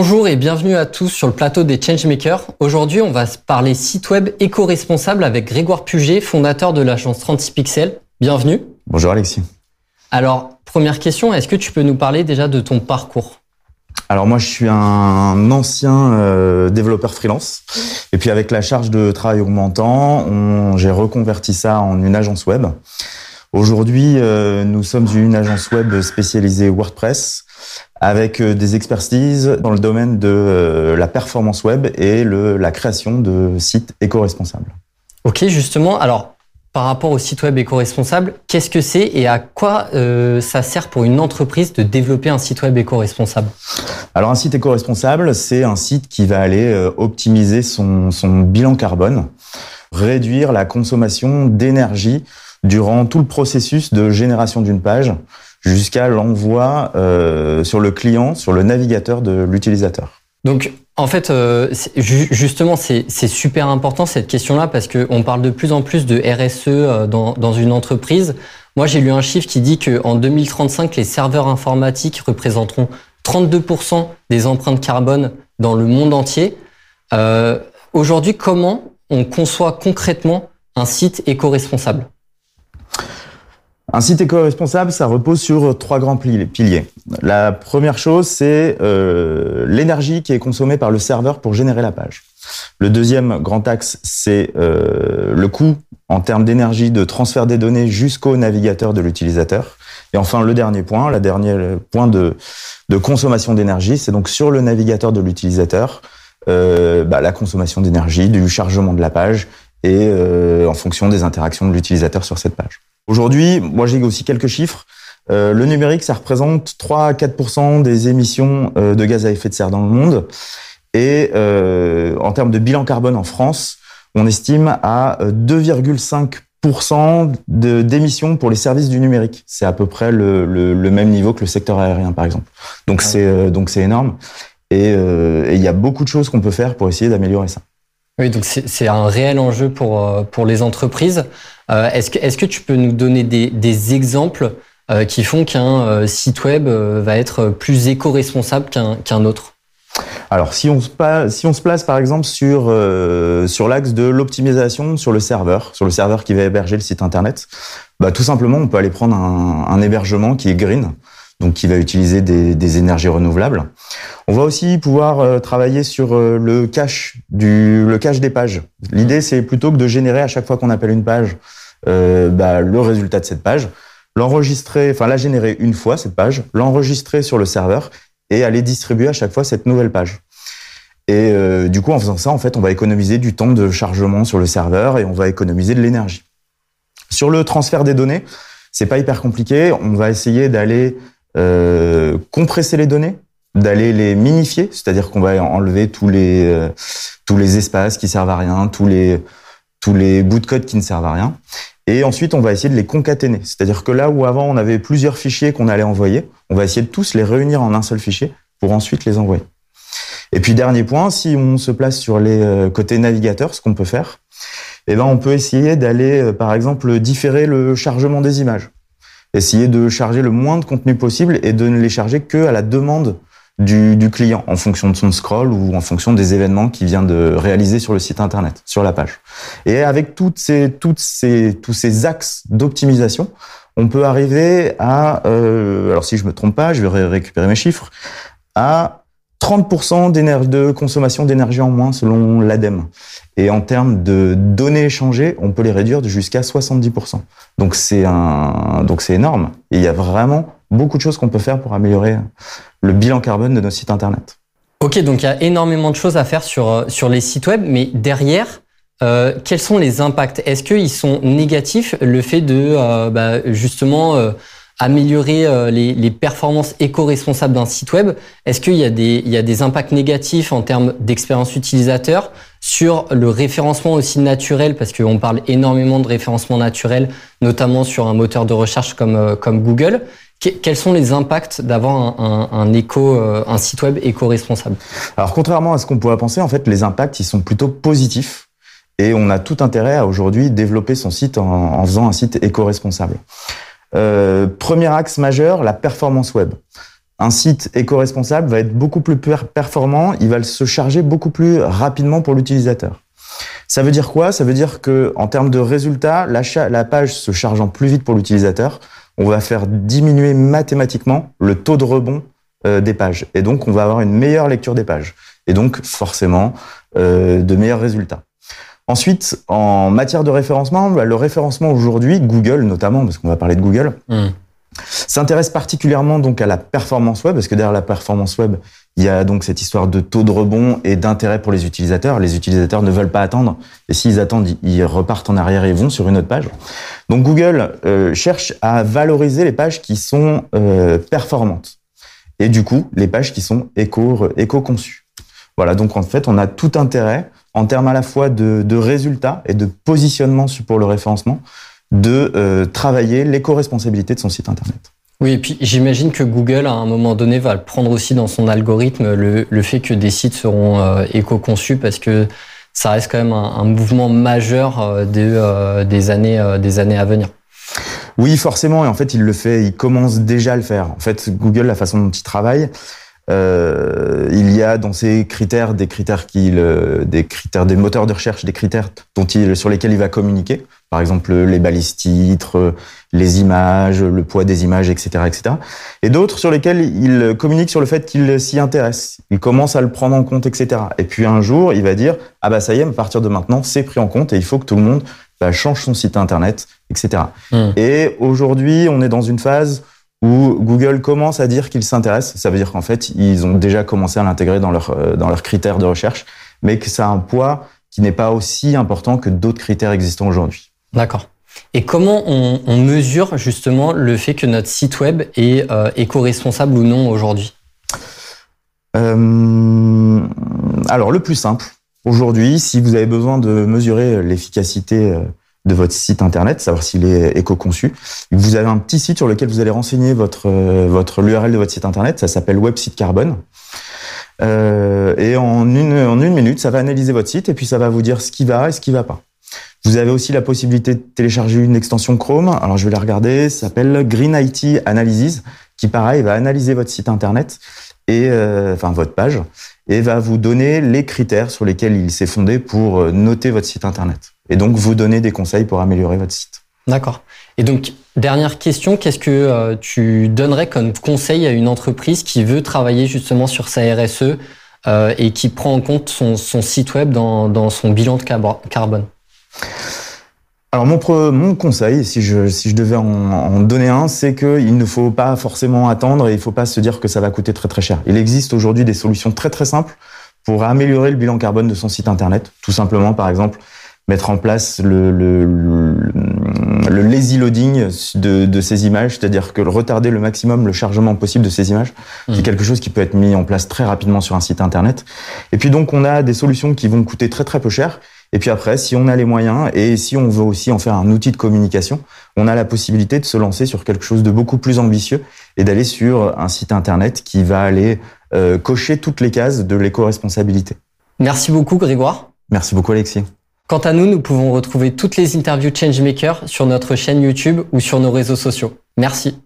Bonjour et bienvenue à tous sur le plateau des Changemakers. Aujourd'hui, on va parler site web éco-responsable avec Grégoire Puget, fondateur de l'agence 36 Pixels. Bienvenue. Bonjour Alexis. Alors, première question, est-ce que tu peux nous parler déjà de ton parcours? Alors moi, je suis un ancien euh, développeur freelance. Et puis avec la charge de travail augmentant, j'ai reconverti ça en une agence web. Aujourd'hui, euh, nous sommes une agence web spécialisée WordPress avec euh, des expertises dans le domaine de la performance web et le, la création de sites éco-responsables. Ok, justement. Alors, par rapport au site web éco-responsable, qu'est-ce que c'est et à quoi euh, ça sert pour une entreprise de développer un site web éco-responsable? Alors un site éco-responsable, c'est un site qui va aller euh, optimiser son, son bilan carbone, réduire la consommation d'énergie durant tout le processus de génération d'une page jusqu'à l'envoi euh, sur le client, sur le navigateur de l'utilisateur. Donc, en fait, euh, justement, c'est super important cette question-là parce qu'on parle de plus en plus de RSE euh, dans, une entreprise. Moi, j'ai lu un chiffre qui dit qu'en 2035, les serveurs informatiques représenteront 32% des empreintes carbone dans le monde entier. Aujourd'hui, comment on conçoit concrètement un site éco-responsable? Un site éco-responsable, ça repose sur trois grands piliers. La première chose, c'est euh, l'énergie qui est consommée par le serveur pour générer la page. Le deuxième grand axe, c'est euh, le coût en termes d'énergie de transfert des données jusqu'au navigateur de l'utilisateur. Et enfin, le dernier point, la dernière point de, de consommation d'énergie, c'est donc sur le navigateur de l'utilisateur, euh, bah, la consommation d'énergie, du chargement de la page et en fonction des interactions de l'utilisateur sur cette page. Aujourd'hui, moi j'ai aussi quelques chiffres. Euh, le numérique, ça représente 3 à 4% des émissions euh, de gaz à effet de serre dans le monde. Et euh, en termes de bilan carbone en France, on estime à 2,5% d'émissions pour les services du numérique. C'est à peu près le, le, même niveau que le secteur aérien, par exemple. Donc ah c'est donc c'est énorme. Et il y a beaucoup de choses qu'on peut faire pour essayer d'améliorer ça. Oui, donc c'est un réel enjeu pour pour les entreprises. Euh, est-ce que, est que tu peux nous donner des, des exemples euh, qui font qu'un euh, site web va être plus éco-responsable qu'un autre? Alors, si on, se si on se place par exemple sur, sur l'axe de l'optimisation sur le serveur, sur le serveur qui va héberger le site internet, bah, tout simplement, on peut aller prendre un, un hébergement qui est green, donc qui va utiliser des, énergies renouvelables. On va aussi pouvoir travailler sur le cache du le cache des pages. L'idée, c'est plutôt que de générer à chaque fois qu'on appelle une page euh, bah, le résultat de cette page, l'enregistrer, enfin la générer une fois cette page, l'enregistrer sur le serveur et aller distribuer à chaque fois cette nouvelle page. Et euh, du coup, en faisant ça, en fait, on va économiser du temps de chargement sur le serveur et on va économiser de l'énergie. Sur le transfert des données, c'est pas hyper compliqué. On va essayer d'aller euh, compresser les données, d'aller les minifier, c'est-à-dire qu'on va enlever tous les euh, tous les espaces qui servent à rien, tous les tous les bouts de code qui ne servent à rien. Et ensuite, on va essayer de les concaténer. C'est-à-dire que là où avant on avait plusieurs fichiers qu'on allait envoyer, on va essayer de tous les réunir en un seul fichier pour ensuite les envoyer. Et puis dernier point, si on se place sur les euh, côtés navigateurs, ce qu'on peut faire, eh ben on peut essayer d'aller, euh, par exemple, différer le chargement des images. Essayer de charger le moins de contenu possible et de ne les charger que à la demande du, du, client en fonction de son scroll ou en fonction des événements qu'il vient de réaliser sur le site internet, sur la page. Et avec toutes ces, toutes ces, tous ces axes d'optimisation, on peut arriver à, euh, alors si je me trompe pas, je vais récupérer mes chiffres, à 30% de consommation d'énergie en moins selon l'ADEME. Et en termes de données échangées, on peut les réduire jusqu'à 70%. Donc c'est un, donc c'est énorme. Et il y a vraiment beaucoup de choses qu'on peut faire pour améliorer le bilan carbone de nos sites internet. Ok, donc il y a énormément de choses à faire sur, euh, sur les sites web, mais derrière, euh, quels sont les impacts? Est-ce qu'ils sont négatifs, le fait de euh, bah, justement améliorer les, les, performances éco-responsables d'un site web? Est-ce qu'il y, a des, il y a des impacts négatifs en termes d'expérience utilisateur sur le référencement aussi naturel? Parce qu'on parle énormément de référencement naturel, notamment sur un moteur de recherche comme, comme Google quels sont les impacts d'avoir un, un, euh, site web éco-responsable? Alors, contrairement à ce qu'on pourrait penser, en fait, les impacts, ils sont plutôt positifs. Et on a tout intérêt à aujourd'hui développer son site en, faisant un site éco-responsable. Euh, premier axe majeur, la performance web. un site éco-responsable va être beaucoup plus performant, il va se charger beaucoup plus rapidement pour l'utilisateur. Ça veut dire quoi? Ça veut dire que en termes de résultats, la page se chargeant plus vite pour l'utilisateur, on va faire diminuer mathématiquement le taux de rebond euh, des pages. Et donc, on va avoir une meilleure lecture des pages. Et donc, forcément, euh, de meilleurs résultats. Ensuite, en matière de référencement, bah, le référencement aujourd'hui, Google notamment, parce qu'on va parler de Google, mmh. S'intéresse particulièrement donc à la performance web, parce que derrière la performance web, il y a donc cette histoire de taux de rebond et d'intérêt pour les utilisateurs. Les utilisateurs ne veulent pas attendre. Et s'ils attendent, ils repartent en arrière et vont sur une autre page. Donc Google euh, cherche à valoriser les pages qui sont euh, performantes. Et du coup, les pages qui sont éco, éco-conçues. Voilà, donc en fait, on a tout intérêt, en termes à la fois de, de résultats et de positionnement pour le référencement, de euh, travailler l'éco-responsabilité de son site Internet. Oui, et puis j'imagine que Google, à un moment donné, va prendre aussi dans son algorithme le, fait que des sites seront euh, éco-conçus parce que ça reste quand même un, mouvement majeur euh, euh, des, années, des années à venir. Oui, forcément, et en fait, il le fait, il commence déjà à le faire. En fait, Google, la façon dont il travaille, il y a dans ses critères des critères qu'il, des critères des moteurs de recherche, des critères dont il, sur lesquels il va communiquer. Par exemple, les balises titres, les images, le poids des images, etc., etc. Et d'autres sur lesquels il communique sur le fait qu'il s'y intéresse. Il commence à le prendre en compte, etc. Et puis un jour, il va dire ah bah ça y est, à partir de maintenant, c'est pris en compte et il faut que tout le monde bah, change son site internet, etc. Hmm. Et aujourd'hui, on est dans une phase où Google commence à dire qu'il s'intéresse. Ça veut dire qu'en fait, ils ont déjà commencé à l'intégrer dans leur euh, dans leurs critères de recherche, mais que ça a un poids qui n'est pas aussi important que d'autres critères existants aujourd'hui. D'accord. Et comment on, on, mesure justement le fait que notre site web est euh, éco-responsable ou non aujourd'hui? Euh, Alors le plus simple, aujourd'hui, si vous avez besoin de mesurer l'efficacité de votre site internet, savoir s'il est éco-conçu, vous avez un petit site sur lequel vous allez renseigner votre, votre l'URL de votre site internet, ça s'appelle Website Carbone. Euh, et en une, en une minute, ça va analyser votre site et puis ça va vous dire ce qui va et ce qui va pas. Vous avez aussi la possibilité de télécharger une extension Chrome. Alors je vais la regarder. Ça s'appelle Green IT Analysis, qui pareil va analyser votre site internet et euh, enfin votre page et va vous donner les critères sur lesquels il s'est fondé pour euh, noter votre site internet et donc vous donner des conseils pour améliorer votre site. D'accord. Et donc dernière question, qu'est-ce que euh, tu donnerais comme conseil à une entreprise qui veut travailler justement sur sa RSE et qui prend en compte son, site web dans, dans son bilan de carbone? Alors mon, mon conseil, si je, si je devais en, donner un, c'est qu'il ne faut pas forcément attendre et il ne faut pas se dire que ça va coûter très très cher. Il existe aujourd'hui des solutions très très simples pour améliorer le bilan carbone de son site internet. Tout simplement, par exemple, mettre en place le, le, le, lazy loading de, de ces images, c'est-à-dire que retarder le maximum le chargement possible de ces images. C'est mmh. quelque chose qui peut être mis en place très rapidement sur un site internet. Et puis donc on a des solutions qui vont coûter très très peu cher et puis après, si on a les moyens et si on veut aussi en faire un outil de communication, on a la possibilité de se lancer sur quelque chose de beaucoup plus ambitieux et d'aller sur un site internet qui va aller euh, cocher toutes les cases de l'éco-responsabilité. Merci beaucoup Grégoire. Merci beaucoup Alexis. Quant à nous, nous pouvons retrouver toutes les interviews Changemaker sur notre chaîne YouTube ou sur nos réseaux sociaux. Merci.